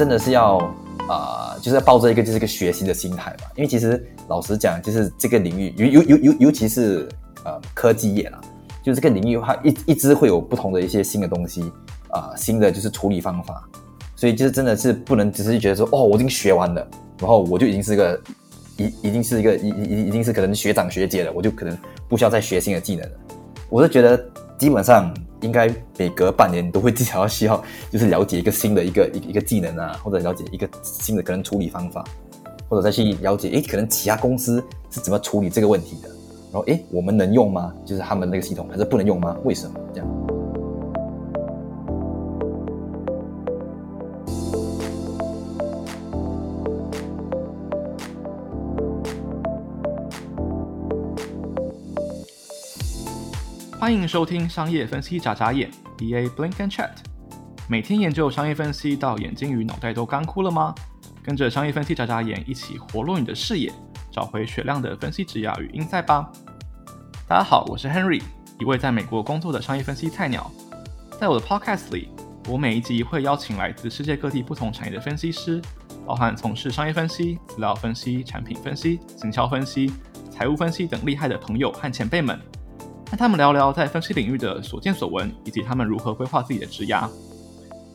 真的是要啊、就是要抱着一个就是一个学习的心态吧。因为其实老实讲，就是这个领域，尤尤尤尤尤其是呃科技业啦，就这个领域它一一直会有不同的一些新的东西啊、新的就是处理方法。所以就是真的是不能只是觉得说哦，我已经学完了，然后我就已经是一个已已经是一个已已已经是可能学长学姐了，我就可能不需要再学新的技能了。我是觉得基本上应该每隔半年都会至少要需要就是了解一个新的一个一个一个技能啊，或者了解一个新的可能处理方法，或者再去了解诶，可能其他公司是怎么处理这个问题的，然后诶，我们能用吗？就是他们那个系统还是不能用吗？为什么这样？欢迎收听商业分析眨眨眼，BA Blink and Chat。每天研究商业分析到眼睛与脑袋都干枯了吗？跟着商业分析眨眨眼，一起活络你的视野，找回雪亮的分析职涯与鹰眼吧。大家好，我是 Henry，一位在美国工作的商业分析菜鸟。在我的 Podcast 里，我每一集会邀请来自世界各地不同产业的分析师，包含从事商业分析、资料分析、产品分析、行销分析、财务分析等厉害的朋友和前辈们。和他们聊聊在分析领域的所见所闻，以及他们如何规划自己的职涯。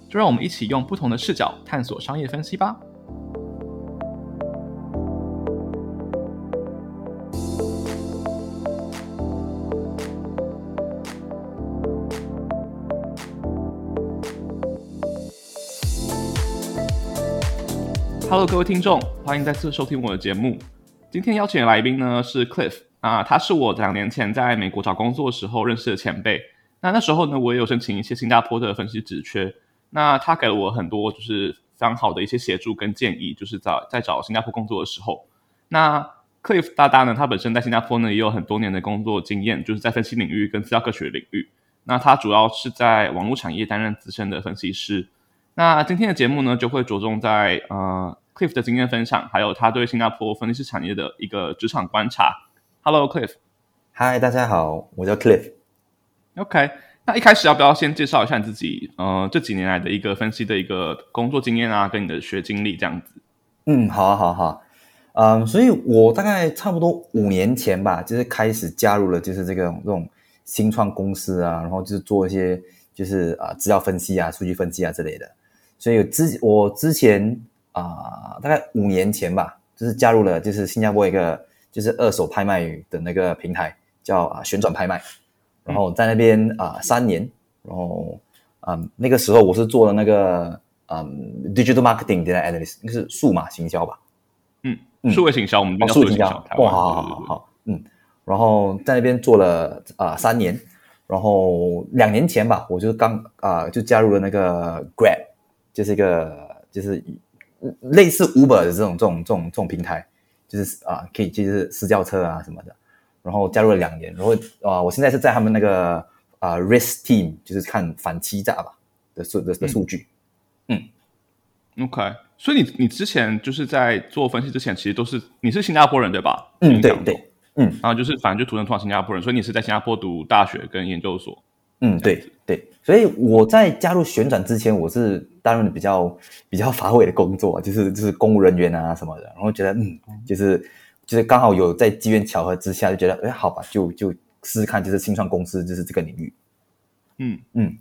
就让我们一起用不同的视角探索商业分析吧。Hello，各位听众，欢迎再次收听我的节目。今天邀请的来宾呢是 Cliff。啊，他是我两年前在美国找工作时候认识的前辈。那那时候呢，我也有申请一些新加坡的分析职缺。那他给了我很多就是非常好的一些协助跟建议，就是在在找新加坡工作的时候。那 Cliff 大大呢，他本身在新加坡呢也有很多年的工作经验，就是在分析领域跟资料科学领域。那他主要是在网络产业担任资深的分析师。那今天的节目呢，就会着重在呃 Cliff 的经验分享，还有他对新加坡分析师产业的一个职场观察。Hello, Cliff. Hi，大家好，我叫 Cliff. OK，那一开始要不要先介绍一下你自己？呃，这几年来的一个分析的一个工作经验啊，跟你的学经历这样子。嗯，好啊，好啊，好啊。嗯，所以我大概差不多五年前吧，就是开始加入了就是这个这种新创公司啊，然后就是做一些就是啊资料分析啊、数据分析啊之类的。所以之我之前啊，大概五年前吧，就是加入了就是新加坡一个。就是二手拍卖的那个平台叫啊旋转拍卖，然后在那边啊、呃、三年，然后嗯那个时候我是做了那个嗯 digital marketing data analyst，那是数码行销吧，嗯。数位行销，我们叫数位行销，哇好好好好嗯，然后在那边做了啊、呃、三年，然后两年前吧，我就刚啊、呃、就加入了那个 Grab，就是一个就是类似 Uber 的这种这种这种这种平台。就是啊，可以就是私教车啊什么的，然后加入了两年，然后啊，我现在是在他们那个啊 risk team，就是看反欺诈吧的数的的数据。嗯，嗯，OK，所以你你之前就是在做分析之前，其实都是你是新加坡人对吧？嗯，对对，嗯，然后就是反正就土生土长新加坡人，所以你是在新加坡读大学跟研究所。嗯，对对，所以我在加入旋转之前，我是担任的比较比较乏味的工作，就是就是公务人员啊什么的，然后觉得嗯，就是就是刚好有在机缘巧合之下，就觉得哎，好吧，就就试试看，就是新创公司就是这个领域。嗯嗯，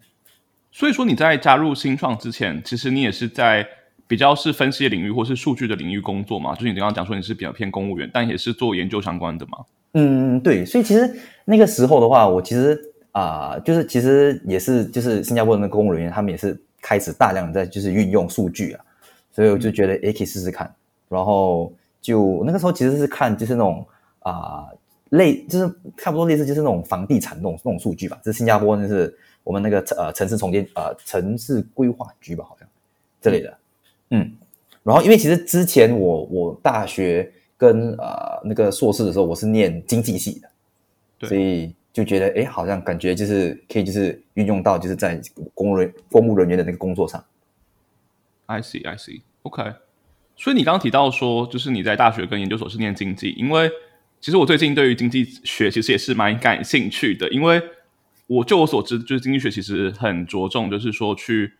所以说你在加入新创之前，其实你也是在比较是分析的领域或是数据的领域工作嘛？就是你刚刚讲说你是比较偏公务员，但也是做研究相关的嘛？嗯，对，所以其实那个时候的话，我其实。啊、呃，就是其实也是，就是新加坡的那个公务人员，他们也是开始大量的在就是运用数据啊，所以我就觉得也可以试试看，然后就那个时候其实是看就是那种啊、呃、类就是差不多类似就是那种房地产那种那种数据吧，就是新加坡就是我们那个呃城市重建呃城市规划局吧，好像这类的，嗯，然后因为其实之前我我大学跟呃那个硕士的时候我是念经济系的，对，所以。就觉得哎，好像感觉就是可以，就是运用到就是在公务人公务人员的那个工作上。I see, I see. OK。所以你刚刚提到说，就是你在大学跟研究所是念经济，因为其实我最近对于经济学其实也是蛮感兴趣的，因为我就我所知，就是经济学其实很着重，就是说去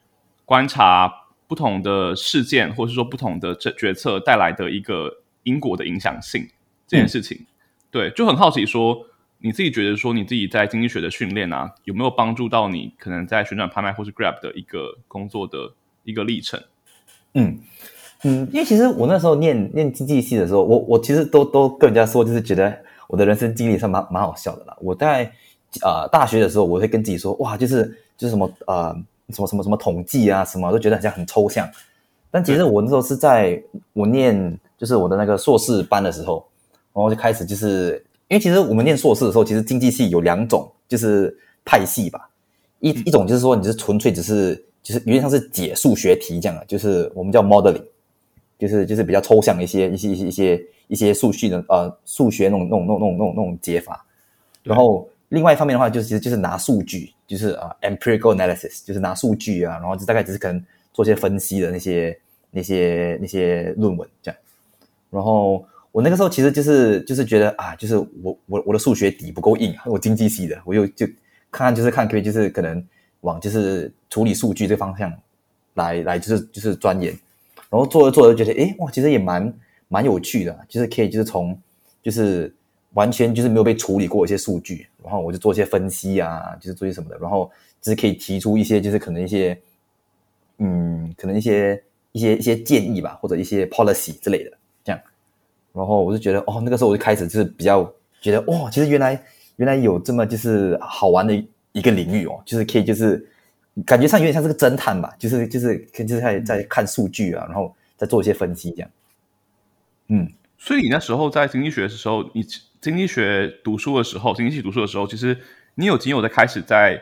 观察不同的事件，或者是说不同的决决策带来的一个因果的影响性这件事情，嗯、对，就很好奇说，你自己觉得说你自己在经济学的训练啊，有没有帮助到你可能在旋转拍卖或是 Grab 的一个工作的一个历程？嗯嗯，因为其实我那时候念念经济系的时候，我我其实都都跟人家说，就是觉得我的人生经历是蛮蛮好笑的啦。我在呃大学的时候，我会跟自己说，哇，就是就是什么呃。什么什么什么统计啊，什么都觉得好像很抽象。但其实我那时候是在我念就是我的那个硕士班的时候，然后就开始就是因为其实我们念硕士的时候，其实经济系有两种就是派系吧。一一种就是说你是纯粹只是就是有点像是解数学题这样的，就是我们叫 modeling，就是就是比较抽象一些一些一些一些一些数据的呃数学那种那种那种那种那种解法，然后。另外一方面的话，就是其实就是拿数据，就是啊，empirical analysis，就是拿数据啊，然后就大概只是可能做些分析的那些那些那些论文这样。然后我那个时候其实就是就是觉得啊，就是我我我的数学底不够硬，我经济系的，我又就看看就是看可以就是可能往就是处理数据这方向来来就是就是钻研。然后做着做着觉得，诶，哇，其实也蛮蛮有趣的，就是可以就是从就是。完全就是没有被处理过一些数据，然后我就做一些分析啊，就是做一些什么的，然后就是可以提出一些就是可能一些，嗯，可能一些一些一些建议吧，或者一些 policy 之类的。然后我就觉得，哦，那个时候我就开始就是比较觉得，哇，其实原来原来有这么就是好玩的一个领域哦，就是可以就是感觉上有点像是个侦探吧，就是就是就是在在看数据啊，然后再做一些分析这样。嗯，所以你那时候在经济学的时候，你。经济学读书的时候，经济系读书的时候，其实你有已经有在开始在，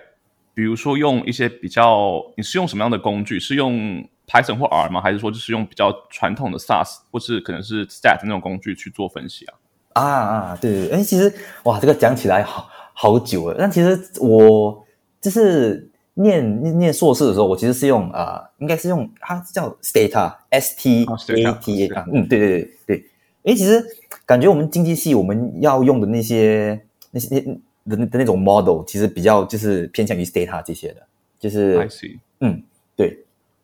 比如说用一些比较，你是用什么样的工具？是用 Python 或 R 吗？还是说就是用比较传统的 SAS 或是可能是 Stat 那种工具去做分析啊？啊啊，对对对，哎，其实哇，这个讲起来好好久了。但其实我就是念念念硕士的时候，我其实是用啊、呃，应该是用它叫 Stata，S T A T A，嗯，对对对对。诶，其实感觉我们经济系我们要用的那些那些的的那种 model，其实比较就是偏向于 Stata 这些的，就是，I see. 嗯，对。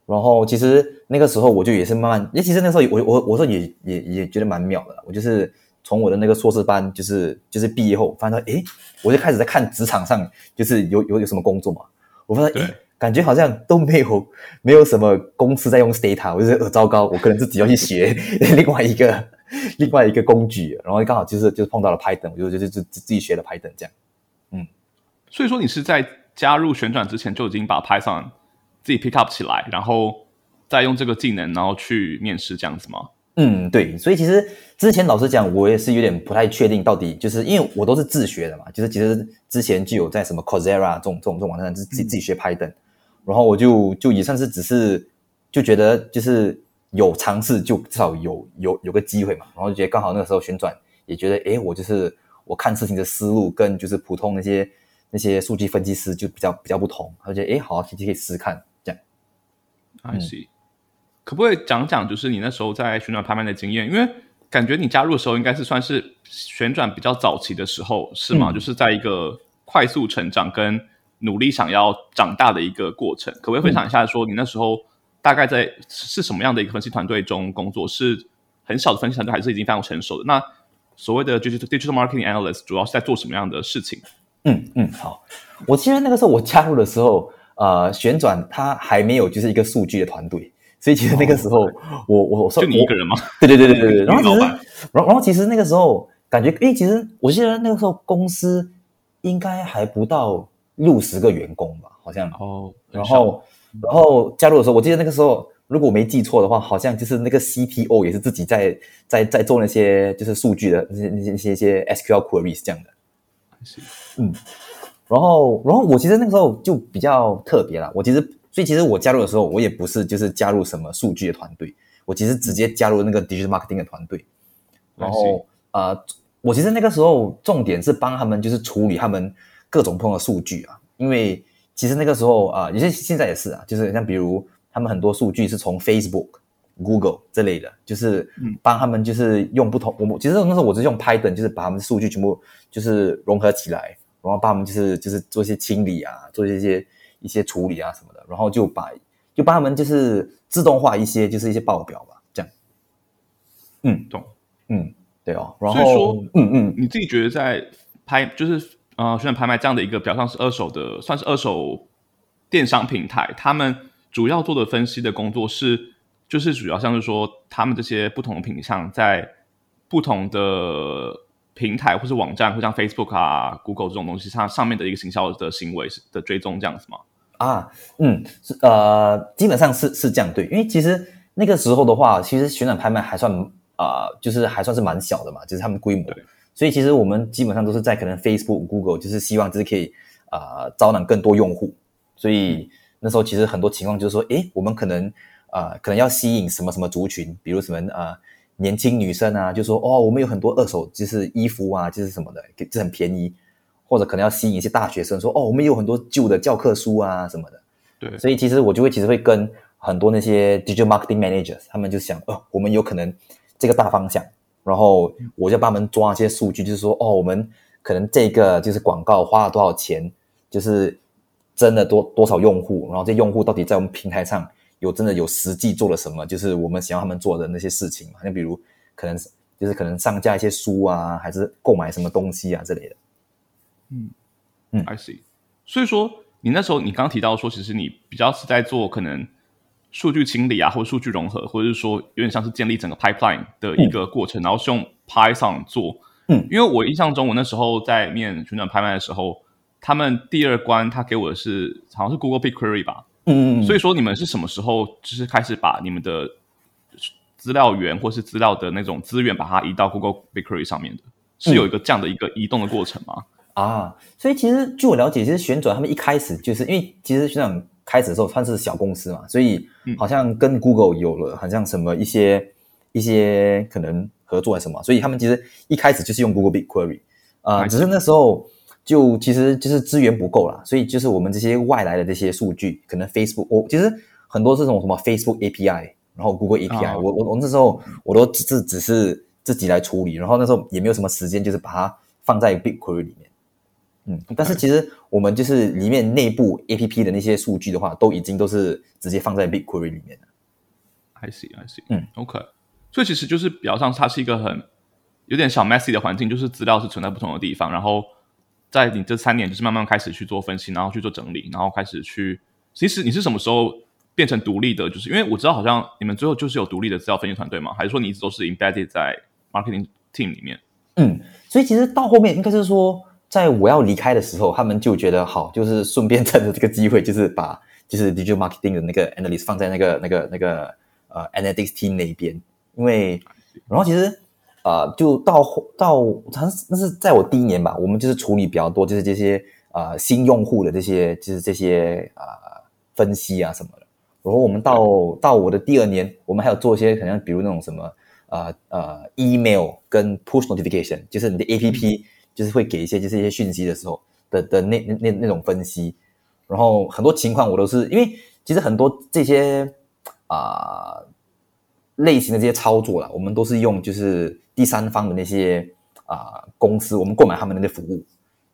然后其实那个时候我就也是慢慢，诶，其实那时候我我我说也也也觉得蛮妙的。我就是从我的那个硕士班，就是就是毕业后，发现诶，我就开始在看职场上就是有有有什么工作嘛。我发现诶，感觉好像都没有没有什么公司在用 Stata，我就觉得呃糟糕，我可能自己要去学 另外一个。另外一个工具，然后刚好就是就是碰到了 Python，我就就就就自己学了 Python 这样，嗯，所以说你是在加入旋转之前就已经把 Python 自己 pick up 起来，然后再用这个技能，然后去面试这样子吗？嗯，对，所以其实之前老实讲，我也是有点不太确定到底，就是因为我都是自学的嘛，就是其实之前就有在什么 Coursera 这种这种这种网站自己自己学 Python，、嗯、然后我就就也算是只是就觉得就是。有尝试就至少有有有个机会嘛，然后就觉得刚好那个时候旋转也觉得，诶，我就是我看事情的思路跟就是普通那些那些数据分析师就比较比较不同，他就觉得，诶，好，其实可以试试看。I see，嗯，可不可以讲讲就是你那时候在旋转拍卖的经验？因为感觉你加入的时候应该是算是旋转比较早期的时候，是吗？嗯，就是在一个快速成长跟努力想要长大的一个过程，可不可以分享一下说你那时候？大概在是什么样的一个分析团队中工作？是很小的分析团队，还是已经非常成熟的？那所谓的就是 digital marketing analyst 主要是在做什么样的事情？嗯嗯，好。我记得那个时候我加入的时候，呃，旋转它还没有就是一个数据的团队，所以其实那个时候、哦、我我我说就你一个人吗？对对对对对对。然后其实，然后然后其实那个时候感觉，因为其实我记得那个时候公司应该还不到六十个员工吧，好像哦，然后。然后加入的时候，我记得那个时候，如果我没记错的话，好像就是那个 CTO 也是自己在在在做那些就是数据的那些那些那些一些 SQL queries 这样的。是，嗯。然后，然后我其实那个时候就比较特别啦。我其实，所以其实我加入的时候，我也不是就是加入什么数据的团队，我其实直接加入那个 digital marketing 的团队。然后，啊、呃，我其实那个时候重点是帮他们就是处理他们各种不同的数据啊，因为。其实那个时候啊，有些现在也是啊，就是像比如他们很多数据是从 Facebook、Google 这类的，就是帮他们就是用不同。我们其实那时候我是用 Python，就是把他们的数据全部就是融合起来，然后帮他们就是就是做一些清理啊，做一些一些处理啊什么的，然后就把就帮他们就是自动化一些，就是一些报表吧，这样。嗯，懂。嗯，对哦。然后，所以说，嗯嗯，你自己觉得在拍，就是呃，旋转拍卖这样的一个表上是二手的，算是二手电商平台，他们主要做的分析的工作是，就是主要像是说，他们这些不同的品项在不同的。平台或是网站，或像 Facebook 啊、Google 这种东西，它上面的一个行销的行为的追踪这样子吗？啊，嗯，是呃，基本上是是这样对，因为其实那个时候的话，其实旋转拍卖还算啊、呃，就是还算是蛮小的嘛，就是他们规模，对所以其实我们基本上都是在可能 Facebook、Google，就是希望就是可以啊、呃、招揽更多用户，所以那时候其实很多情况就是说，诶，我们可能啊、呃，可能要吸引什么什么族群，比如什么啊。呃年轻女生啊，就说哦，我们有很多二手，就是衣服啊，就是什么的，就很便宜，或者可能要吸引一些大学生说哦，我们有很多旧的教科书啊什么的。对，所以其实我就会其实会跟很多那些 digital marketing managers，他们就想哦，我们有可能这个大方向，然后我就帮他们抓一些数据，就是说哦，我们可能这个就是广告花了多少钱，就是真的多多少用户，然后这用户到底在我们平台上。有真的有实际做了什么？就是我们想要他们做的那些事情嘛，像比如可能就是可能上架一些书啊，还是购买什么东西啊之类的。嗯嗯，I see。所以说，你那时候你刚刚提到说，其实你比较是在做可能数据清理啊，或者数据融合，或者是说有点像是建立整个 pipeline 的一个过程，嗯、然后是用 Python 做。嗯，因为我印象中，我那时候在面旋转拍卖的时候，他们第二关他给我的是好像是 Google BigQuery 吧。嗯，所以说你们是什么时候就是开始把你们的资料源或是资料的那种资源把它移到 Google BigQuery 上面的？是有一个这样的一个移动的过程吗？嗯、啊，所以其实据我了解，其实旋转他们一开始就是因为其实旋转开始的时候算是小公司嘛，所以好像跟 Google 有了好像什么一些一些可能合作还是什么，所以他们其实一开始就是用 Google BigQuery 啊、呃，只是那时候。就其实就是资源不够啦，所以就是我们这些外来的这些数据，可能 Facebook 我其实很多是这种什么 Facebook API，然后 Google API，、哦、我我我那时候我都只只只是自己来处理，然后那时候也没有什么时间，就是把它放在 BigQuery 里面。嗯，但是其实我们就是里面内部 APP 的那些数据的话，都已经都是直接放在 BigQuery 里面的。I see, I see。嗯，OK。所以其实就是比较像它是一个很有点小 messy 的环境，就是资料是存在不同的地方，然后。在你这三年，就是慢慢开始去做分析，然后去做整理，然后开始去。其实你是什么时候变成独立的？就是因为我知道，好像你们最后就是有独立的资料分析团队吗？还是说你一直都是 embedded 在 marketing team 里面？嗯，所以其实到后面应该是说，在我要离开的时候，他们就觉得好，就是顺便趁着这个机会，就是把就是 digital marketing 的那个 analyst 放在那个那个那个呃 analytics team 那一边，因为然后其实。啊、呃，就到到，好像那是在我第一年吧，我们就是处理比较多，就是这些啊、呃、新用户的这些，就是这些啊、呃、分析啊什么的。然后我们到到我的第二年，我们还有做一些，可能比如那种什么啊呃，呃 email 跟 push notification，就是你的 APP 就是会给一些就是一些讯息的时候的的那那那那种分析。然后很多情况我都是因为其实很多这些啊、呃、类型的这些操作啦，我们都是用就是。第三方的那些啊、呃、公司，我们购买他们的那些服务，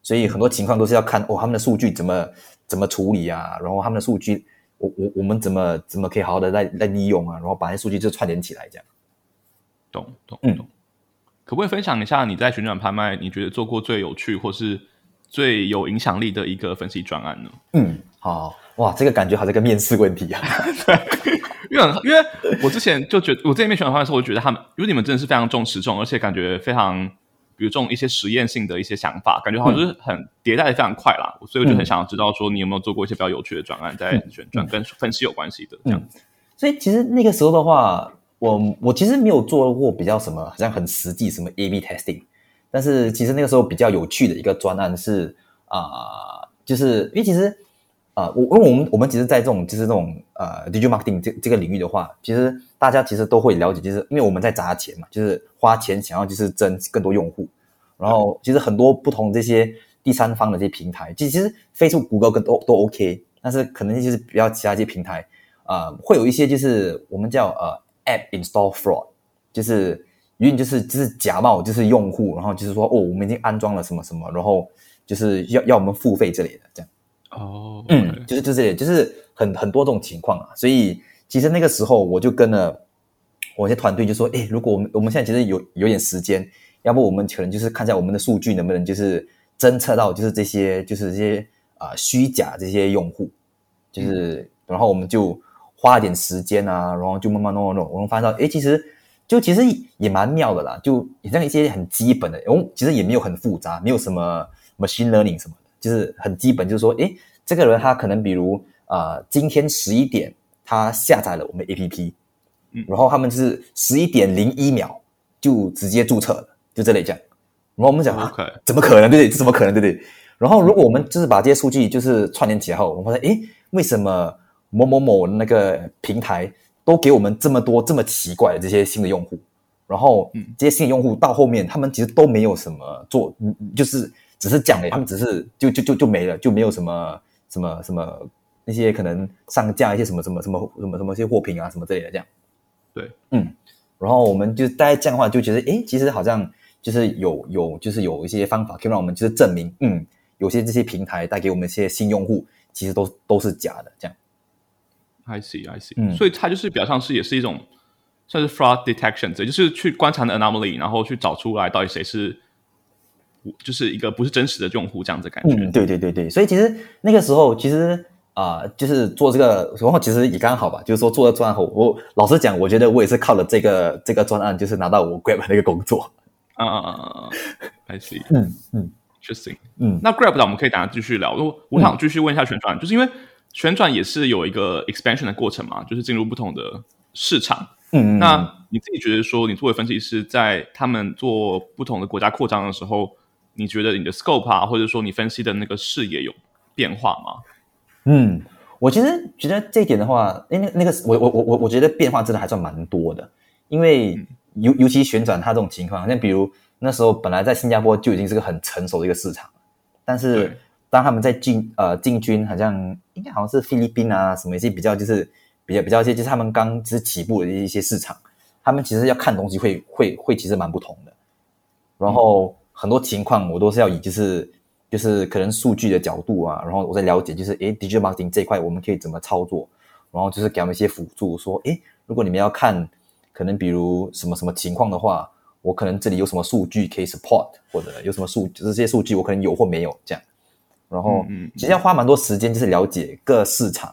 所以很多情况都是要看哦，他们的数据怎么怎么处理啊，然后他们的数据，我我我们怎么怎么可以好好的来来利用啊，然后把那些数据就串联起来，这样。懂懂懂。嗯、可不可以分享一下你在旋转拍卖，你觉得做过最有趣或是最有影响力的一个分析专案呢？嗯，好哇，这个感觉好像个面试问题啊。对。因为因为我之前就觉得，我这边旋转拍卖的时候，我就觉得他们，因为你们真的是非常重实重，而且感觉非常，比如这种一些实验性的一些想法，感觉好像就是很迭代的非常快啦，嗯、所以我就很想要知道说，你有没有做过一些比较有趣的专案，在旋转跟分析有关系的这样子、嗯。所以其实那个时候的话，我我其实没有做过比较什么，好像很实际什么 A/B testing，但是其实那个时候比较有趣的一个专案是啊、呃，就是因为其实。啊，我、呃、因为我们我们其实，在这种就是这种呃，digital marketing 这这个领域的话，其实大家其实都会了解，就是因为我们在砸钱嘛，就是花钱想要就是争更多用户，然后其实很多不同这些第三方的这些平台，其实其实 Facebook、谷歌跟都都 OK，但是可能就是比较其他这些平台啊、呃，会有一些就是我们叫呃 app install fraud，就是因为就是就是假冒就是用户，然后就是说哦，我们已经安装了什么什么，然后就是要要我们付费之类的这样。哦，嗯，就是就是就是很很多这种情况啊，所以其其实那个时候我就跟了我一些团队就说，哎，如果我们我们现在其实有有点时间，要不我们可能就是看一下我们的数据能不能就是侦测到就是这些就是这些啊、呃、虚假这些用户，就是、嗯、然后我们就花了点时间啊，然后就慢慢弄弄弄，我们发现到，哎，其实就其实也蛮妙的啦，就也像一些很基本的，我们其实也没有很复杂，没有什么 machine learning 什么的，就是很基本，就是说，哎，这个人他可能比如啊、呃，今天十一点他下载了我们 APP。然后他们就是十一点零一秒就直接注册了，就这类这样。然后我们讲啊，怎么可能？对不对？这怎么可能？对不对？然后如果我们就是把这些数据就是串联起来后，我们发现，诶，为什么某某某那个平台都给我们这么多这么奇怪的这些新的用户？然后这些新的用户到后面，他们其实都没有什么做，就是只是讲了，他们只是就就就就没了，就没有什么什么什么那些可能上架一些什么什么什么什么什么一些货品啊什么之类的这样。对，嗯，然后我们就大家这样的话就觉得，诶，其实好像就是有有就是有一些方法可以让我们就是证明，嗯，有些这些平台带给我们一些新用户，其实都都是假的，这样。I see, I see。嗯，所以它就是比较像是也是一种算是 fraud detection，也就是去观察的 anomaly，然后去找出来到底谁是，就是一个不是真实的用户这样子的感觉。嗯，对对对对，所以其实那个时候其实。啊、呃，就是做这个，然后其实也刚好吧。就是说做了专案后，我老实讲，我觉得我也是靠了这个这个专案，就是拿到我 Grab 那个工作。啊啊啊啊！I see。嗯嗯，Interesting。嗯，那 Grab 的我们可以等下继续聊。我我想继续问一下旋转，嗯、就是因为旋转也是有一个 expansion 的过程嘛，就是进入不同的市场。嗯嗯。那你自己觉得说，你作为分析师，在他们做不同的国家扩张的时候，你觉得你的 scope 啊，或者说你分析的那个视野有变化吗？嗯，我其实觉得这一点的话，那那个我我我我我觉得变化真的还算蛮多的，因为尤尤其旋转它这种情况，像比如那时候本来在新加坡就已经是个很成熟的一个市场，但是当他们在进呃进军，好像应该好像是菲律宾啊什么一些比较就是比较比较一些就是他们刚只是起步的一些市场，他们其实要看东西会会会其实蛮不同的，然后很多情况我都是要以就是。就是可能数据的角度啊，然后我在了解，就是诶，digital marketing 这一块我们可以怎么操作，然后就是给他们一些辅助，说诶，如果你们要看，可能比如什么什么情况的话，我可能这里有什么数据可以 support，或者有什么数，就是这些数据我可能有或没有这样，然后嗯，其实要花蛮多时间，就是了解各市场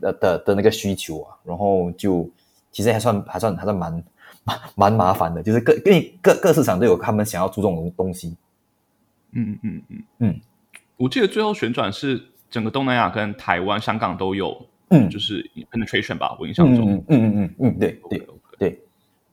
的的的那个需求啊，然后就其实还算还算还算蛮蛮 蛮麻烦的，就是各因为各各市场都有他们想要注重的东西。嗯嗯嗯嗯。嗯，我记得最后旋转是整个东南亚跟台湾、香港都有，嗯，就是 penetration 吧，我印象中，嗯嗯嗯嗯，对对对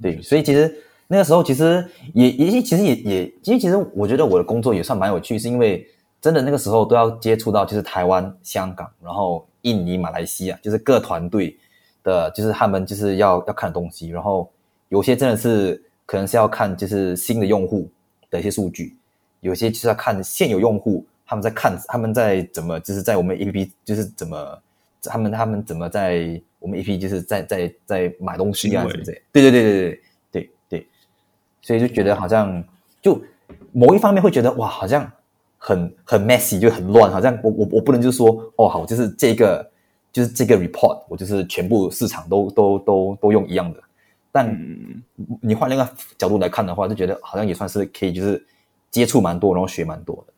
对，所以其实那个时候其实也也其实也也，因为其实我觉得我的工作也算蛮有趣，是因为真的那个时候都要接触到就是台湾、香港，然后印尼、马来西亚，就是各团队的，就是他们就是要要看的东西，然后有些真的是可能是要看就是新的用户的一些数据。有些就是要看现有用户，他们在看他们在怎么，就是在我们 APP 就是怎么，他们他们怎么在我们 APP 就是在在在，买东西啊什么之类。对对对对对对对，所以就觉得好像就某一方面会觉得哇，好像很很 messy 就很乱，好像我我我不能就说哦好，就是这个就是这个 report，我就是全部市场都都都都用一样的。但你换另一个角度来看的话，就觉得好像也算是可以，就是。接触蛮多，然后学蛮多的，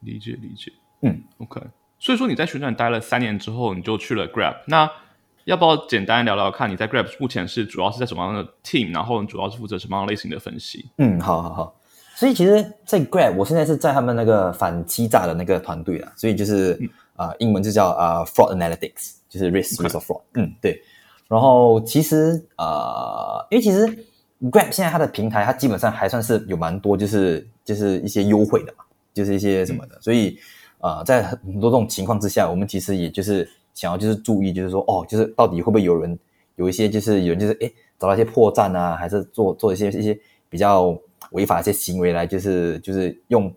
理解理解，嗯，OK。所以说你在旋转待了三年之后，你就去了 Grab。那要不要简单聊聊看你在 Grab 目前是主要是在什么样的 team，然后你主要是负责什么样类型的分析？嗯，好好好。所以其实，在 Grab，我现在是在他们那个反欺诈的那个团队啊，所以就是啊、嗯呃，英文就叫啊、呃、Fraud Analytics，就是 Risk Risk of Fraud。嗯，对。然后其实啊、呃，因为其实。Grab 现在它的平台，它基本上还算是有蛮多，就是就是一些优惠的嘛，就是一些什么的。所以啊、呃，在很多这种情况之下，我们其实也就是想要就是注意，就是说哦，就是到底会不会有人有一些就是有人就是哎找到一些破绽啊，还是做做一些一些比较违法一些行为来，就是就是用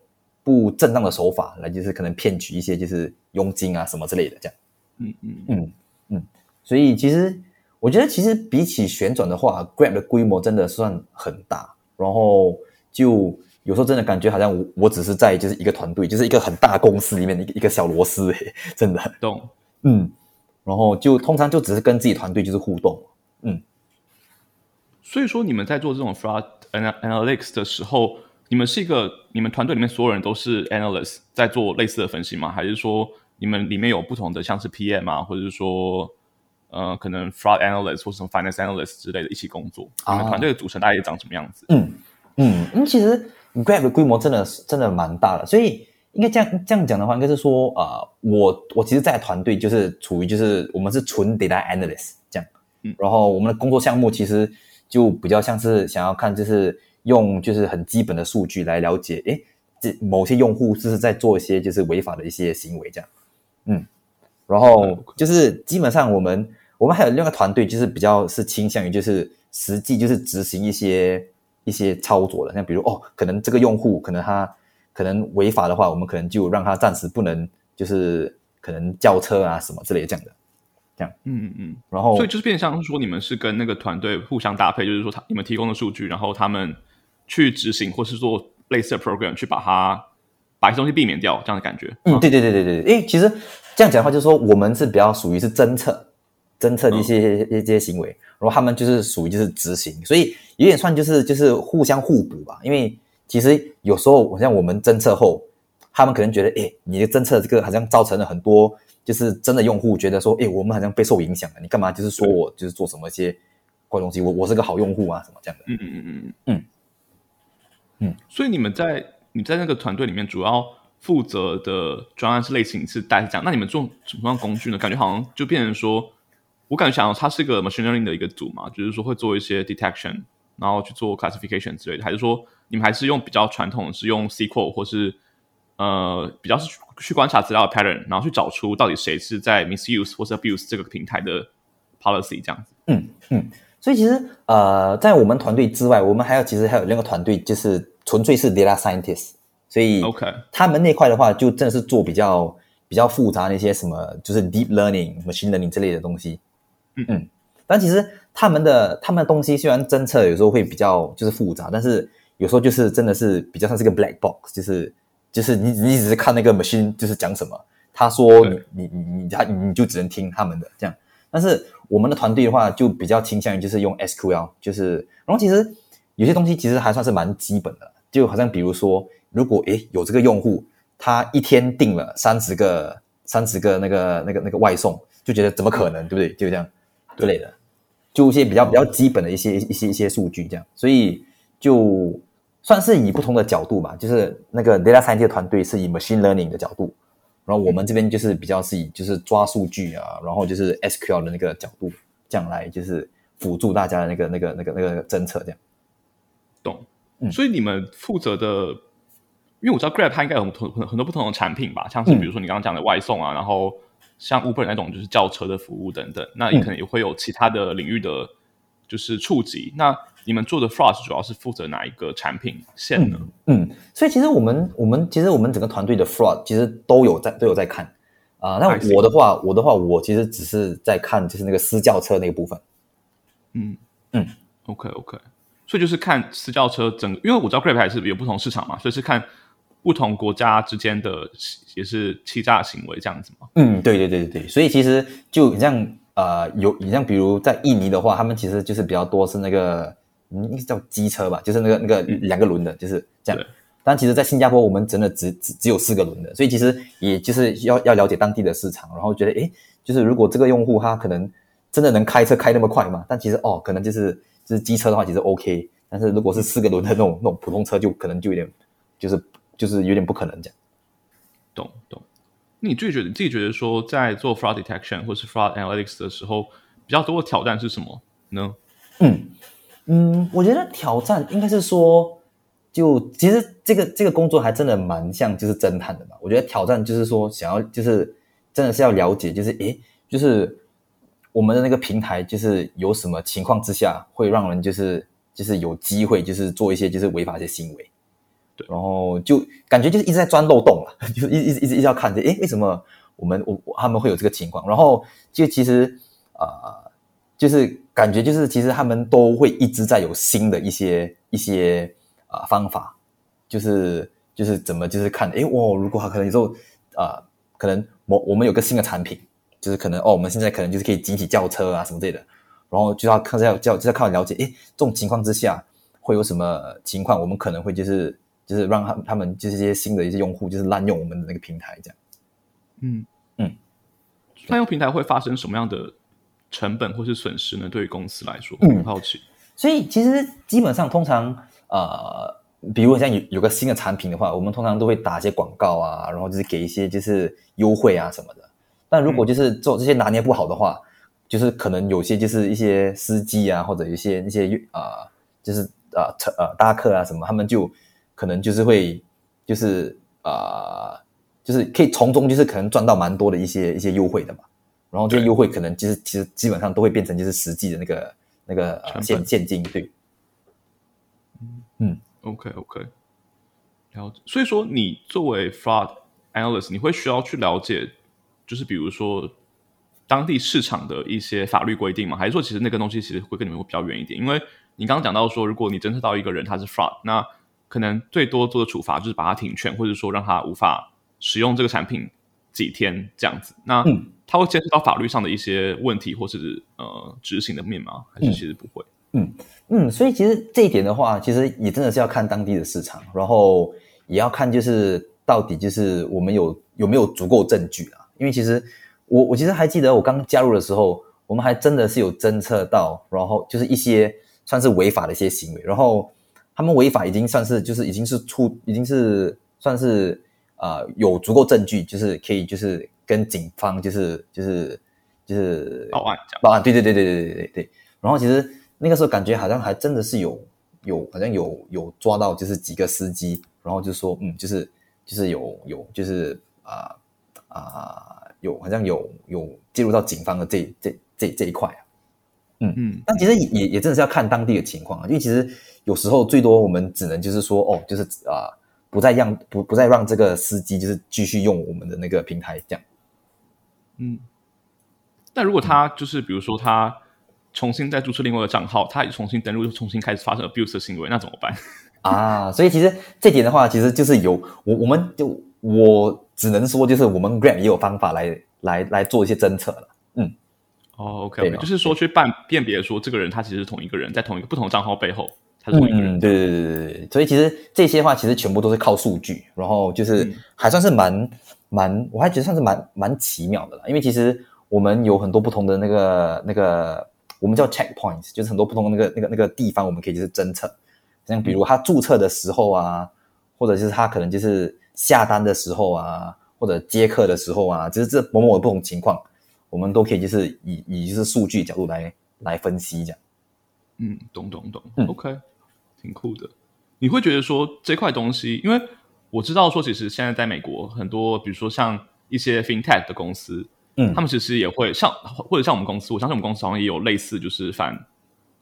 不正当的手法来，就是可能骗取一些就是佣金啊什么之类的这样。嗯嗯嗯嗯，所以其实。我觉得其实比起旋转的话，Grab 的规模真的算很大，然后就有时候真的感觉好像我我只是在就是一个团队，就是一个很大公司里面的一个一个小螺丝诶，真的。懂。嗯。然后就通常就只是跟自己团队就是互动，嗯。所以说你们在做这种 fraud analytics 的时候，你们是一个你们团队里面所有人都是 analyst 在做类似的分析吗？还是说你们里面有不同的像是 PM 啊，或者是说呃可能 fraud analyst 或什么 finance analyst 之类的一起工作？啊、你们团队的组成大概长什么样子？嗯嗯，因为其实 Grab 的规模真的是真的蛮大的，所以应该这样这样讲的话，应该是说啊、呃，我我其实，在团队就是处于就是我们是纯 data analyst 这样，嗯，然后我们的工作项目其实。就比较像是想要看，就是用就是很基本的数据来了解，诶，这某些用户就是在做一些就是违法的一些行为这样，嗯，然后就是基本上我们我们还有另外一个团队，就是比较是倾向于就是实际就是执行一些一些操作的，像比如哦，可能这个用户可能他可能违法的话，我们可能就让他暂时不能就是可能叫车啊什么之类的这样的。这样，嗯嗯嗯，然后，所以就是变相说，你们是跟那个团队互相搭配，就是说，他你们提供的数据，然后他们去执行，或是做类似的 program，去把它把一些东西避免掉，这样的感觉。嗯，对对对对对，因为其实这样讲的话，就是说，我们是比较属于是侦测、侦测一些、嗯、一些行为，然后他们就是属于就是执行，所以有点算就是就是互相互补吧。因为其实有时候，像我们侦测后，他们可能觉得，哎，你的侦测这个好像造成了很多。就是真的用户觉得说，哎，我们好像被受影响了，你干嘛？就是说我就是做什么一些怪东西，我我是个好用户啊，什么这样的？嗯嗯嗯嗯嗯嗯。所以你们在你在那个团队里面主要负责的专案是类型是大概是这样。那你们做什么样工具呢？感觉好像就变成说，我感觉想它是一个 machine learning 的一个组嘛，就是说会做一些 detection，然后去做 classification 之类的，还是说你们还是用比较传统是用 SQL 或是？呃，比较是去观察资料的 pattern，然后去找出到底谁是在 misuse 或是 abuse 这个平台的 policy 这样子。嗯嗯，所以其实呃，在我们团队之外，我们还有其实还有另一个团队，就是纯粹是 data scientist。所以 OK，他们那块的话，就真的是做比较比较复杂的一些什么，就是 deep learning、machine learning 之类的东西。嗯嗯，但其实他们的他们的东西虽然侦测有时候会比较就是复杂，但是有时候就是真的是比较像是个 black box，就是。就是你，你只是看那个 machine，就是讲什么，他说你，你，你，你，他，你就只能听他们的这样。但是我们的团队的话，就比较倾向于就是用 SQL，就是，然后其实有些东西其实还算是蛮基本的，就好像比如说，如果诶有这个用户，他一天订了三十个、三十个那个、那个、那个外送，就觉得怎么可能，对不对？就这样之类的，就一些比较比较基本的一些一些一些数据这样，所以就。算是以不同的角度吧，就是那个 data science 的团队是以 machine learning 的角度，然后我们这边就是比较是以就是抓数据啊，然后就是 SQL 的那个角度，这样来就是辅助大家的那个那个那个那个侦测这样。懂，嗯，所以你们负责的，因为我知道 Grab 它应该有很多很多不同的产品吧，像是比如说你刚刚讲的外送啊，嗯、然后像 Uber 那种就是叫车的服务等等，那你可能也会有其他的领域的，就是触及、嗯、那。你们做的 Frost 主要是负责哪一个产品线呢？嗯，嗯，所以其实我们我们其实我们整个团队的 Frost 其实都有在都有在看啊。那、呃、我的话，我的话，我其实只是在看就是那个私教车那个部分。嗯嗯，OK OK，所以就是看私教车整个，因为我知道 Grab 还是有不同市场嘛，所以是看不同国家之间的也是欺诈行为这样子吗。嗯，对对对对对，所以其实就你像呃有你像比如在印尼的话，他们其实就是比较多是那个。嗯，应该叫机车吧，就是那个那个两个轮的，就是这样。但其实，在新加坡，我们真的只只只有四个轮的，所以其实也就是要要了解当地的市场，然后觉得，诶，就是如果这个用户他可能真的能开车开那么快嘛？但其实哦，可能就是就是机车的话，其实 OK。但是如果是四个轮的那种那种普通车，就可能就有点就是就是有点不可能这样。懂懂。你最觉得你自己觉得说，在做 fraud detection 或是 fraud analytics 的时候，比较多的挑战是什么呢？嗯。嗯，我觉得挑战应该是说，就其实这个这个工作还真的蛮像就是侦探的嘛。我觉得挑战就是说，想要就是真的是要了解，就是诶，就是我们的那个平台，就是有什么情况之下会让人就是就是有机会就是做一些就是违法一些行为，然后就感觉就是一直在钻漏洞了，就一一直一直一直要看着，诶，为什么我们我他们会有这个情况？然后就其实啊。就是感觉，就是其实他们都会一直在有新的一些一些啊、方法，就是就是怎么就是看，诶，哇，如果可能有时候啊、可能我我们有个新的产品，就是可能哦，我们现在可能就是可以集体叫车啊什么之类的，然后就要看要叫就要靠了解，诶，这种情况之下会有什么情况，我们可能会就是就是让他他们就是这些新的一些用户就是滥用我们的那个平台这样。嗯嗯，滥用平台会发生什么样的成本或是损失呢？对于公司来说，很、嗯、好奇。所以其实基本上通常呃。比如像有有个新的产品的话，我们通常都会打一些广告啊，然后就是给一些就是优惠啊什么的。但如果就是做这些拿捏不好的话，嗯、就是可能有些就是一些司机啊，或者一些一些啊、呃，就是啊乘呃搭客啊什么，他们就可能就是会就是啊、呃，就是可以从中就是可能赚到蛮多的一些一些优惠的嘛。然后这些优惠可能其实其实基本上都会变成就是实际的那个那个、呃、现现金对。嗯嗯。OK OK，了解。所以说，你作为 fraud analyst，你会需要去了解，就是比如说当地市场的一些法律规定吗？还是说，其实那个东西其实会跟你们会比较远一点？因为你刚刚讲到说，如果你侦测到一个人他是 fraud，那可能最多做的处罚就是把他停权，或者说让他无法使用这个产品几天这样子。那他会牵涉到法律上的一些问题，或是呃执行的面吗？还是其实不会？嗯嗯嗯，所以其实这一点的话，其实也真的是要看当地的市场，然后也要看就是到底就是我们有有没有足够证据啊。因为其实我我其实还记得我刚加入的时候，我们还真的是有侦测到，然后就是一些算是违法的一些行为，然后他们违法已经算是就是已经是出已经是算是呃有足够证据，就是可以就是跟警方就是就是就是报案报案，对对对对对对对。对，然后其实。那个时候感觉好像还真的是有有好像有有抓到就是几个司机，然后就说嗯就是就是有有就是啊啊、呃呃、有好像有有介入到警方的这这这这一块啊，嗯。嗯，但其实也也真的是要看当地的情况啊，因为其实有时候最多我们只能就是说哦就是啊、呃、不再让不不再让这个司机就是继续用我们的那个平台这样，嗯，但如果他就是比如说他。重新再注册另外一个账号，他也重新登录，又重新开始发生 abuse 的行为，那怎么办？啊，所以其实这点的话，其实就是有我，我们就我只能说，就是我们 gram 也有方法来来来做一些侦测了。嗯，哦，OK，okay 就是说去辨辨别说这个人他其实是同一个人，在同一个不同账号背后，他是同一个人。嗯，对对对对对。所以其实这些话其实全部都是靠数据，然后就是还算是蛮、嗯、蛮，我还觉得算是蛮蛮奇妙的啦。因为其实我们有很多不同的那个那个。我们叫 checkpoints，就是很多不同的那个那个那个地方，我们可以就是侦测，像比如他注册的时候啊，或者就是他可能就是下单的时候啊，或者接客的时候啊，就是这某某的不同情况，我们都可以就是以以就是数据角度来来分析这样。嗯，懂懂懂，嗯，OK，挺酷的。你会觉得说这块东西，因为我知道说其实现在在美国很多，比如说像一些 FinTech 的公司。嗯，他们其实也会像或者像我们公司，我相信我们公司好像也有类似就是反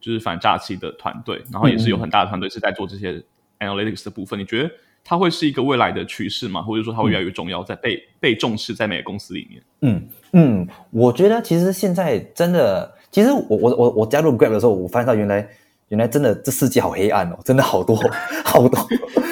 就是反诈欺的团队，然后也是有很大的团队是在做这些 analytics 的部分。嗯、你觉得它会是一个未来的趋势吗？或者说它会越来越重要，在被被重视在每个公司里面？嗯嗯，我觉得其实现在真的，其实我我我我加入 Grab 的时候，我发现到原来原来真的这世界好黑暗哦，真的好多好多。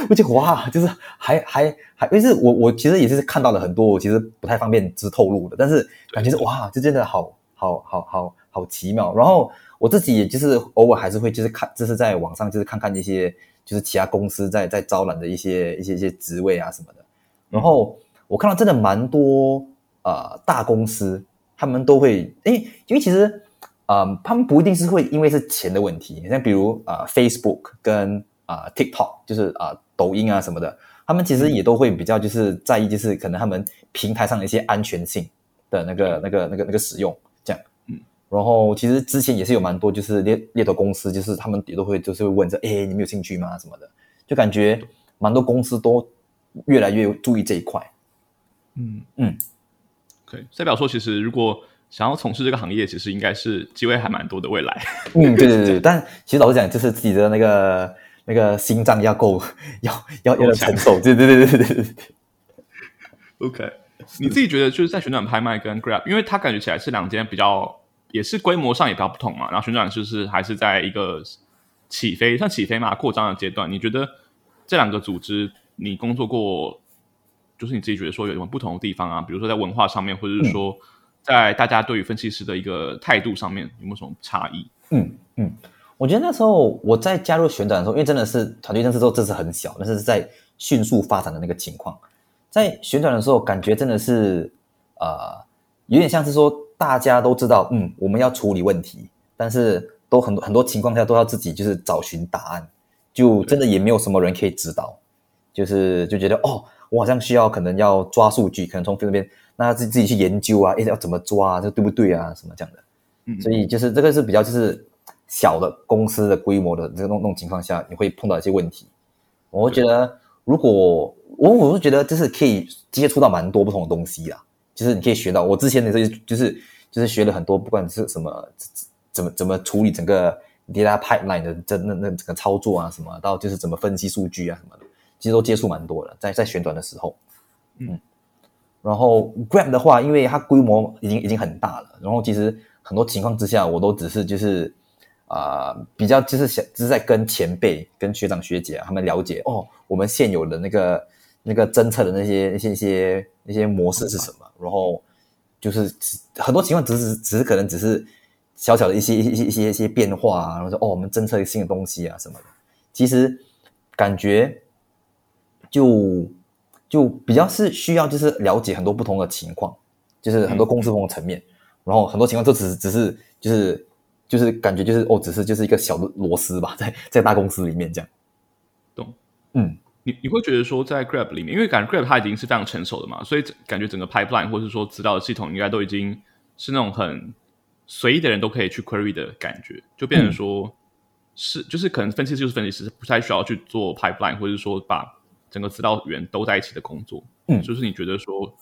我觉得哇，就是还还还，因为是我我其实也是看到了很多，我其实不太方便之透露的，但是感觉是哇，这真的好好好好好奇妙。然后我自己也就是偶尔还是会就是看，就是在网上就是看看一些就是其他公司在在招揽的一些一些一些职位啊什么的。然后我看到真的蛮多呃大公司，他们都会诶，因为其实呃他们不一定是会因为是钱的问题，像比如啊、呃、Facebook 跟啊、呃、TikTok 就是啊。呃抖音啊什么的，他们其实也都会比较就是在意，就是可能他们平台上的一些安全性的那个、那个、那个、那个使用这样。嗯，然后其实之前也是有蛮多就是猎猎头公司，就是他们也都会就是会问着，哎，你们有兴趣吗？什么的，就感觉蛮多公司都越来越注意这一块。嗯嗯，可以代表说，其实如果想要从事这个行业，其实应该是机会还蛮多的未来。嗯，对对对 对，但其实老实讲，就是自己的那个。那个心脏要够，要要要承受，对对对对对对。OK，你自己觉得就是在旋转拍卖跟 Grab，因为它感觉起来是两间比较，也是规模上也比较不同嘛。然后旋转就是还是在一个起飞，像起飞嘛，扩张的阶段。你觉得这两个组织，你工作过，就是你自己觉得说有什么不同的地方啊？比如说在文化上面，或者是说在大家对于分析师的一个态度上面有没有什么差异？嗯嗯，我觉得那时候我在加入旋转的时候，因为真的是团队那时候这是很小，但是在迅速发展的那个情况，在旋转的时候，感觉真的是呃，有点像是说大家都知道，嗯，我们要处理问题，但是都很多很多情况下都要自己就是找寻答案，就真的也没有什么人可以指导，就是就觉得哦，我好像需要可能要抓数据，可能从这边。那自己自己去研究啊，诶，要怎么抓啊？这对不对啊？什么这样的？嗯，所以就是这个是比较就是小的公司的规模的这种那种情况下，你会碰到一些问题。我会觉得，如果我我是觉得就是可以接触到蛮多不同的东西啦，就是你可以学到。我之前的这些就是就是学了很多，不管是什么怎么怎么处理整个 data pipeline 的这那那整个操作啊什么，到就是怎么分析数据啊什么的，其实都接触蛮多的，在在旋转的时候，嗯。然后 Grab 的话，因为它规模已经已经很大了，然后其实很多情况之下，我都只是就是啊、呃，比较就是想，就是在跟前辈、跟学长学姐、啊、他们了解哦，我们现有的那个那个侦测的那些那些一些那些模式是什么，然后就是很多情况只是只是可能只是小小的一些一些一些一些变化啊，然后说哦，我们侦测一个新的东西啊什么的，其实感觉就。就比较是需要，就是了解很多不同的情况，就是很多公司不同的层面，嗯、然后很多情况都只是只是就是就是感觉就是哦，只是就是一个小的螺丝吧，在在大公司里面这样。懂，嗯，你你会觉得说在 Grab 里面，因为感觉 Grab 它已经是非常成熟的嘛，所以感觉整个 pipeline 或者是说资料的系统应该都已经是那种很随意的人都可以去 query 的感觉，就变成说、嗯、是就是可能分析师就是分析师，不太需要去做 pipeline，或者是说把。整个指导员都在一起的工作，嗯，就是你觉得说，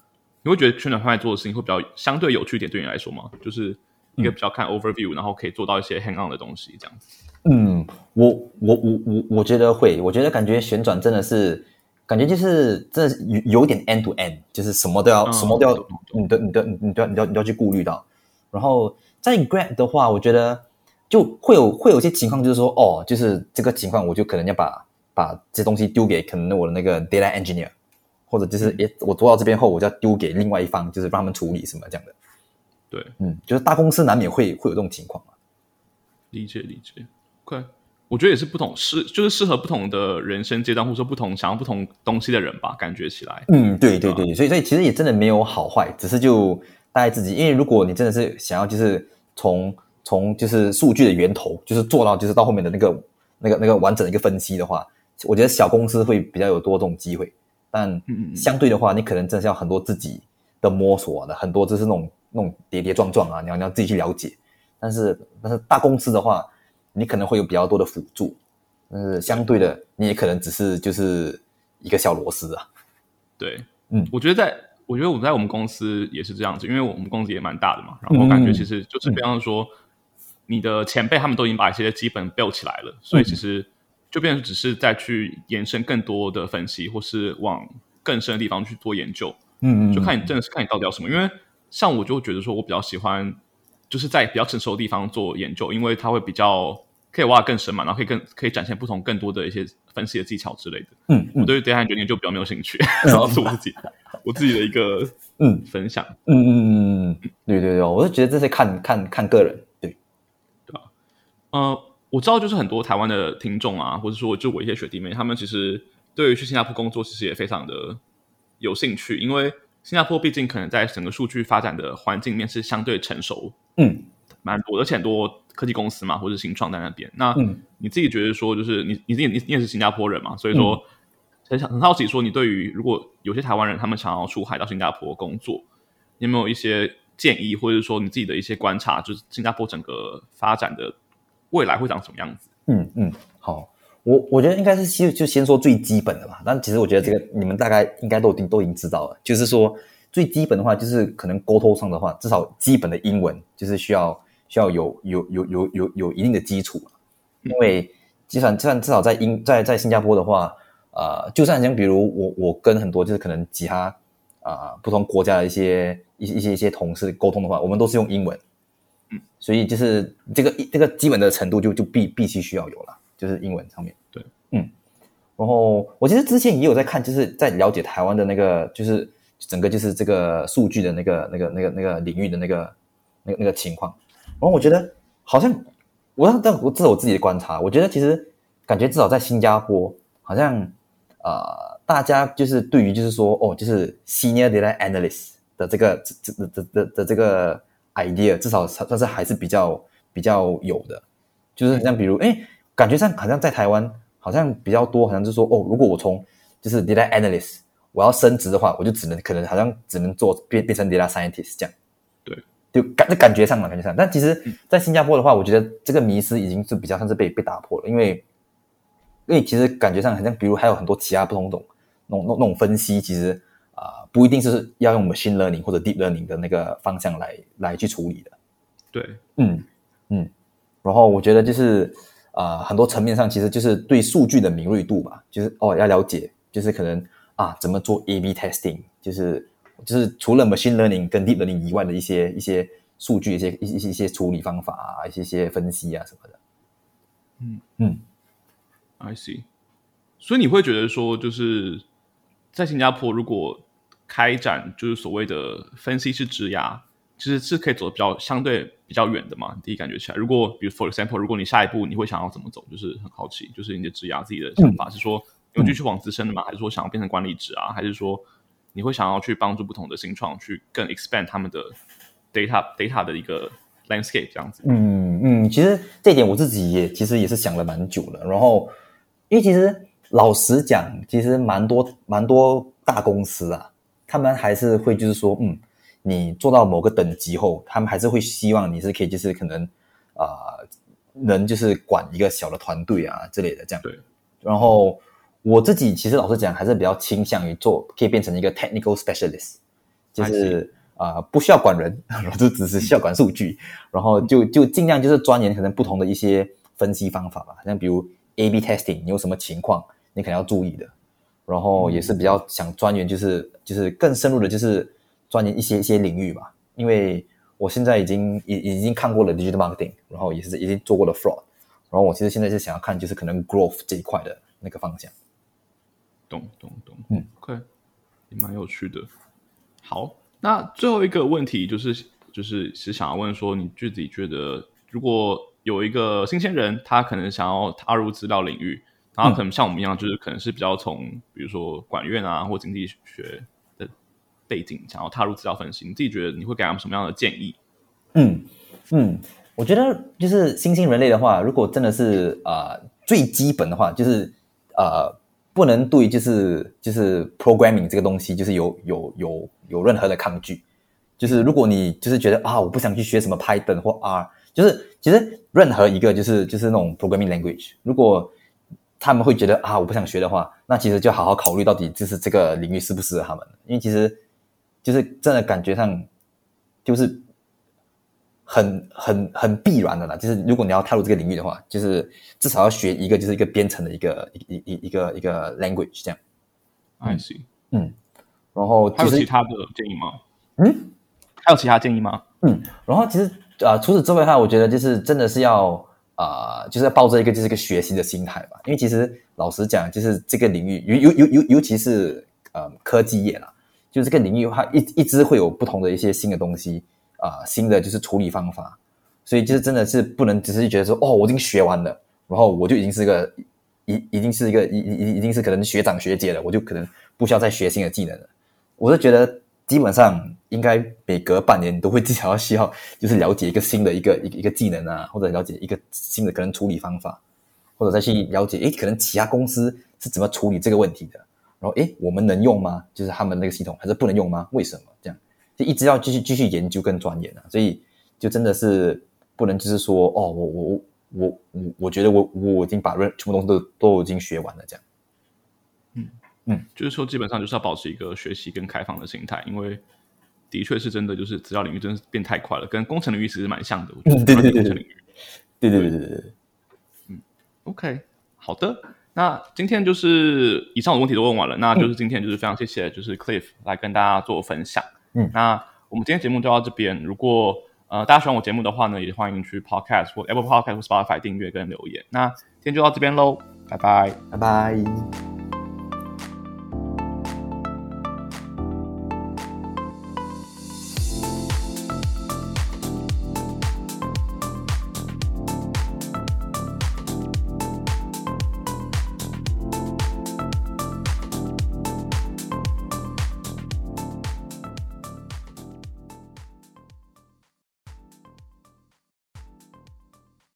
你会觉得旋转派做的事情会比较相对有趣一点，对你来说吗？就是一个比较看 overview，、嗯、然后可以做到一些 hang on 的东西，这样子。嗯，我我我我我觉得会，我觉得感觉旋转真的是感觉就是真的有有点 end to end，就是什么都要、嗯、什么都要，你的你的你都要你都要你都要去顾虑到。然后在 grad 的话，我觉得就会有会有一些情况，就是说哦，就是这个情况，我就可能要把。把这东西丢给可能我的那个 data engineer，或者就是诶，我做到这边后，我就要丢给另外一方，就是帮他们处理什么这样的。对，嗯，就是大公司难免会会有这种情况嘛。理解理解，OK，我觉得也是不同适，就是适合不同的人生阶段，或者说不同想要不同东西的人吧，感觉起来。嗯，对对对，所以所以其实也真的没有好坏，只是就大概自己，因为如果你真的是想要就是从从就是数据的源头，就是做到就是到后面的那个那个那个完整的一个分析的话。我觉得小公司会比较有多这种机会，但相对的话，你可能真的是要很多自己的摸索的，很多就是那种那种跌跌撞撞啊，你要你要自己去了解。但是但是大公司的话，你可能会有比较多的辅助，但是相对的，你也可能只是就是一个小螺丝啊。对，嗯，我觉得在我觉得我们在我们公司也是这样子，因为我们公司也蛮大的嘛，然后我感觉其实就是比方说，你的前辈他们都已经把一些基本 build 起来了，所以其实。就变成只是再去延伸更多的分析，或是往更深的地方去做研究。嗯，嗯，就看你真的是看你到底要什么。因为像我就觉得说，我比较喜欢就是在比较成熟的地方做研究，因为它会比较可以挖得更深嘛，然后可以更可以展现不同更多的一些分析的技巧之类的。嗯，嗯，我对 data engineering 就比较没有兴趣，然后是我自己我自己的一个嗯分享。嗯嗯嗯嗯，对对对，我就觉得这是看看看个人，对对吧？呃。我知道，就是很多台湾的听众啊，或者说就我一些学弟妹，他们其实对于去新加坡工作，其实也非常的有兴趣，因为新加坡毕竟可能在整个数据发展的环境里面是相对成熟，嗯，蛮多，而且很多科技公司嘛，或者新创在那边。那你自己觉得说，就是你你自己你你也是新加坡人嘛，所以说很想很好奇，说你对于如果有些台湾人他们想要出海到新加坡工作，你有没有一些建议，或者说你自己的一些观察，就是新加坡整个发展的。未来会长什么样子？嗯嗯，好，我我觉得应该是先就先说最基本的吧。但其实我觉得这个你们大概应该都已经都已经知道了，就是说最基本的话，就是可能沟通上的话，至少基本的英文就是需要需要有有有有有有一定的基础。因为就算就算至少在英在在新加坡的话，呃，就算像比如我我跟很多就是可能其他啊、不同国家的一些一些一些一些同事沟通的话，我们都是用英文。所以就是这个这个基本的程度就就必必须需要有了，就是英文上面。对，嗯。然后我其实之前也有在看，就是在了解台湾的那个，就是整个就是这个数据的那个那个那个那个领域的那个那个那个情况。然后我觉得好像我但我这是我自己的观察，我觉得其实感觉至少在新加坡，好像呃大家就是对于就是说哦，就是 senior data analyst 的这个这这这的的这个 idea，至少算是还是比较比较有的。就是像比如哎，感觉上好像在台湾好像比较多，好像就是说哦，如果我从就是 data analyst，我要升职的话，我就只能可能好像只能做变变成 data scientist 这样。对，就感就感觉上嘛，感觉上。但其实，在新加坡的话，我觉得这个迷思已经是比较像是被被打破了，因为因为其实感觉上好像，比如还有很多其他不同种那种那种分析，其实不一定是要用 machine learning 或者 deep learning 的那个方向来来去处理的。对，嗯嗯。然后我觉得就是啊、呃，很多层面上其实就是对数据的敏锐度吧，就是哦要了解。就是可能啊，怎么做 A/B testing，就是就是除了 machine learning 跟 deep learning 以外的一些一些数据、一些一些一些处理方法啊，一些一些分析啊什么的。嗯嗯，I see。所以你会觉得说，就是在新加坡如果开展就是所谓的分析师职涯，其实是可以走的比较相对比较远的嘛？第一感觉起来，如果比如 for example，如果你下一步你会想要怎么走，就是很好奇，就是你的职涯自己的想法、嗯、是说。有继续往资深的吗？还是说想要变成管理职啊？还是说你会想要去帮助不同的新创去更 expand 他们的 data data 的一个 landscape 这样子？嗯嗯，其实这一点我自己也其实也是想了蛮久了。然后，因为其实老实讲，其实蛮多蛮多大公司啊，他们还是会就是说，嗯，你做到某个等级后，他们还是会希望你是可以就是可能啊、呃，能就是管一个小的团队啊之类的这样。对，然后。我自己其实老实讲，还是比较倾向于做，可以变成一个 technical specialist，就是啊、呃，不需要管人，然后就只是需要管数据，然后就就尽量就是钻研可能不同的一些分析方法吧，像比如 A/B testing，你有什么情况你可能要注意的，然后也是比较想钻研，就是就是更深入的，就是钻研一些一些领域吧，因为我现在已经已已经看过了 digital marketing，然后也是已经做过了 fraud，然后我其实现在是想要看就是可能 growth 这一块的那个方向。懂懂懂，嗯，OK，也蛮有趣的。好，那最后一个问题就是，就是是想要问说，你自己觉得，如果有一个新鲜人，他可能想要踏入资料领域，然后可能像我们一样，就是可能是比较从，比如说管院啊或经济学的背景，想要踏入资料分析，你自己觉得你会给他们什么样的建议？嗯嗯，我觉得就是新兴人类的话，如果真的是啊、呃、最基本的话，就是呃。不能对就是就是 programming 这个东西就是有有有有任何的抗拒，就是如果你就是觉得啊我不想去学什么 Python 或 R，就是其实任何一个就是就是那种 programming language，如果他们会觉得啊我不想学的话，那其实就好好考虑到底就是这个领域适不适合他们，因为其实就是真的感觉上就是。很很很必然的啦，就是如果你要踏入这个领域的话，就是至少要学一个，就是一个编程的一个一一一个一个 language 这样。I see。嗯，然后还有其他的建议吗？嗯，还有其他建议吗？嗯，然后其实啊、呃，除此之外的话，我觉得就是真的是要啊、就是要抱着一个就是一个学习的心态吧，因为其实老实讲，就是这个领域，尤尤尤尤尤其是呃科技业啦，就是这个领域它一一直会有不同的一些新的东西。啊、新的就是处理方法，所以就是真的是不能只是觉得说，哦，我已经学完了，然后我就已经是个一一定是一个一一一定是可能学长学姐了，我就可能不需要再学新的技能了。我是觉得基本上应该每隔半年你都会至少要需要，就是了解一个新的一个一个一个技能啊，或者了解一个新的可能处理方法，或者再去了解，诶，可能其他公司是怎么处理这个问题的，然后诶，我们能用吗？就是他们那个系统还是不能用吗？为什么这样？就一直要继续继续研究跟钻研啊，所以就真的是不能就是说哦，我我我我我觉得我我已经把全部东西都都已经学完了这样。嗯，就是说基本上就是要保持一个学习跟开放的心态，因为的确是真的，就是资料领域真的变太快了，跟工程领域其实蛮像的。我觉得对对对对对对对对对。嗯，OK，好的，那今天就是以上的问题都问完了，那就是今天就是非常谢谢就是 Cliff 来跟大家做分享。嗯，那我们今天节目就到这边，如果。呃，大家喜欢我节目的话呢，也欢迎去 Podcast 或 Apple Podcast 或 Spotify 订阅跟留言。那今天就到这边喽，拜拜，拜拜。